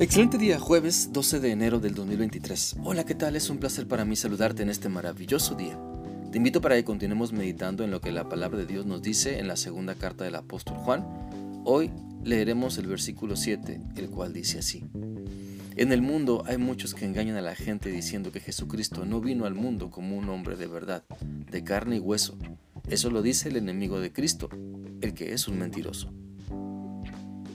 Excelente día, jueves 12 de enero del 2023. Hola, ¿qué tal? Es un placer para mí saludarte en este maravilloso día. Te invito para que continuemos meditando en lo que la palabra de Dios nos dice en la segunda carta del apóstol Juan. Hoy leeremos el versículo 7, el cual dice así. En el mundo hay muchos que engañan a la gente diciendo que Jesucristo no vino al mundo como un hombre de verdad, de carne y hueso. Eso lo dice el enemigo de Cristo, el que es un mentiroso.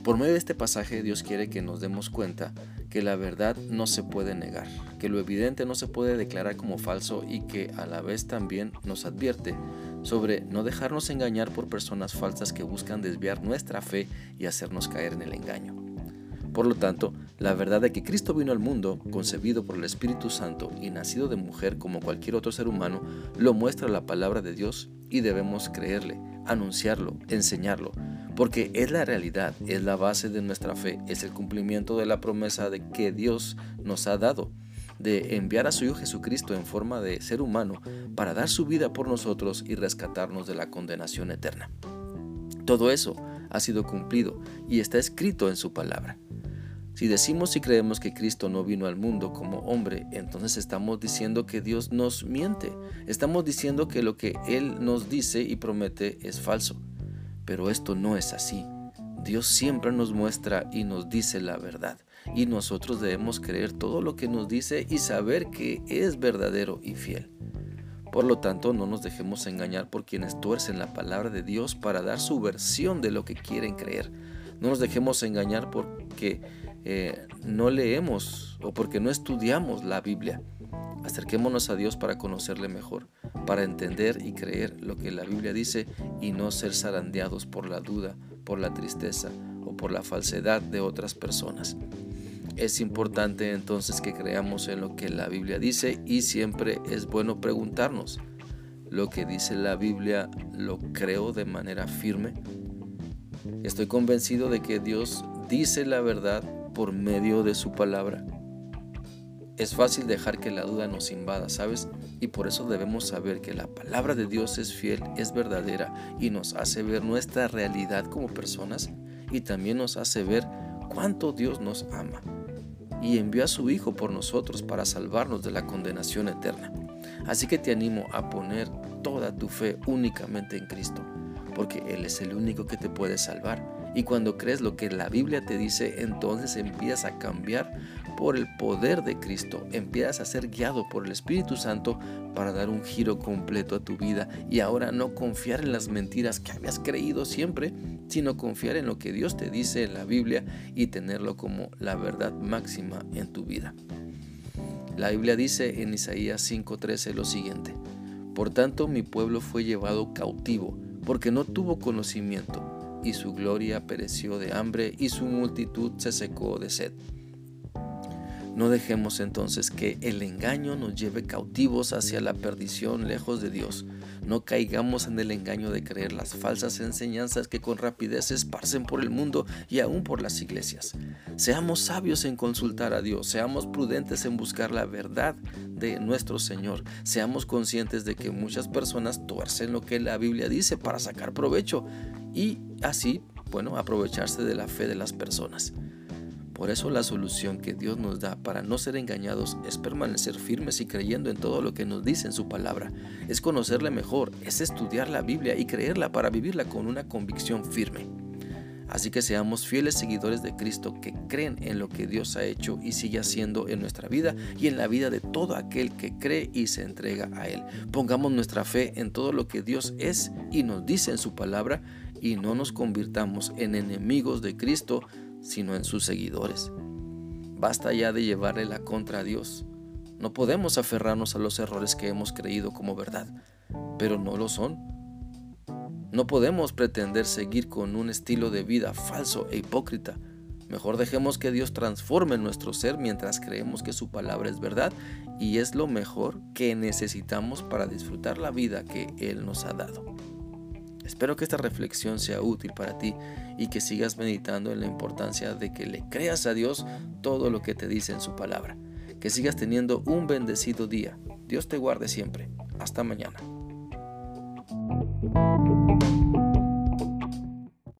Por medio de este pasaje Dios quiere que nos demos cuenta que la verdad no se puede negar, que lo evidente no se puede declarar como falso y que a la vez también nos advierte sobre no dejarnos engañar por personas falsas que buscan desviar nuestra fe y hacernos caer en el engaño. Por lo tanto, la verdad de que Cristo vino al mundo, concebido por el Espíritu Santo y nacido de mujer como cualquier otro ser humano, lo muestra la palabra de Dios y debemos creerle, anunciarlo, enseñarlo, porque es la realidad, es la base de nuestra fe, es el cumplimiento de la promesa de que Dios nos ha dado de enviar a su Hijo Jesucristo en forma de ser humano para dar su vida por nosotros y rescatarnos de la condenación eterna. Todo eso ha sido cumplido y está escrito en su palabra. Si decimos y creemos que Cristo no vino al mundo como hombre, entonces estamos diciendo que Dios nos miente. Estamos diciendo que lo que Él nos dice y promete es falso. Pero esto no es así. Dios siempre nos muestra y nos dice la verdad. Y nosotros debemos creer todo lo que nos dice y saber que es verdadero y fiel. Por lo tanto, no nos dejemos engañar por quienes tuercen la palabra de Dios para dar su versión de lo que quieren creer. No nos dejemos engañar porque eh, no leemos o porque no estudiamos la Biblia. Acerquémonos a Dios para conocerle mejor, para entender y creer lo que la Biblia dice y no ser zarandeados por la duda, por la tristeza o por la falsedad de otras personas. Es importante entonces que creamos en lo que la Biblia dice y siempre es bueno preguntarnos, ¿lo que dice la Biblia lo creo de manera firme? Estoy convencido de que Dios dice la verdad por medio de su palabra. Es fácil dejar que la duda nos invada, ¿sabes? Y por eso debemos saber que la palabra de Dios es fiel, es verdadera y nos hace ver nuestra realidad como personas y también nos hace ver cuánto Dios nos ama y envió a su Hijo por nosotros para salvarnos de la condenación eterna. Así que te animo a poner toda tu fe únicamente en Cristo, porque Él es el único que te puede salvar y cuando crees lo que la Biblia te dice, entonces empiezas a cambiar por el poder de Cristo, empiezas a ser guiado por el Espíritu Santo para dar un giro completo a tu vida y ahora no confiar en las mentiras que habías creído siempre, sino confiar en lo que Dios te dice en la Biblia y tenerlo como la verdad máxima en tu vida. La Biblia dice en Isaías 5:13 lo siguiente, Por tanto mi pueblo fue llevado cautivo, porque no tuvo conocimiento y su gloria pereció de hambre y su multitud se secó de sed. No dejemos entonces que el engaño nos lleve cautivos hacia la perdición lejos de Dios. No caigamos en el engaño de creer las falsas enseñanzas que con rapidez se esparcen por el mundo y aún por las iglesias. Seamos sabios en consultar a Dios, seamos prudentes en buscar la verdad de nuestro Señor. Seamos conscientes de que muchas personas tuercen lo que la Biblia dice para sacar provecho y así, bueno, aprovecharse de la fe de las personas. Por eso la solución que Dios nos da para no ser engañados es permanecer firmes y creyendo en todo lo que nos dice en su palabra. Es conocerle mejor, es estudiar la Biblia y creerla para vivirla con una convicción firme. Así que seamos fieles seguidores de Cristo que creen en lo que Dios ha hecho y sigue haciendo en nuestra vida y en la vida de todo aquel que cree y se entrega a Él. Pongamos nuestra fe en todo lo que Dios es y nos dice en su palabra y no nos convirtamos en enemigos de Cristo, sino en sus seguidores. Basta ya de llevarle la contra a Dios. No podemos aferrarnos a los errores que hemos creído como verdad, pero no lo son. No podemos pretender seguir con un estilo de vida falso e hipócrita. Mejor dejemos que Dios transforme nuestro ser mientras creemos que su palabra es verdad y es lo mejor que necesitamos para disfrutar la vida que Él nos ha dado. Espero que esta reflexión sea útil para ti y que sigas meditando en la importancia de que le creas a Dios todo lo que te dice en su palabra. Que sigas teniendo un bendecido día. Dios te guarde siempre. Hasta mañana.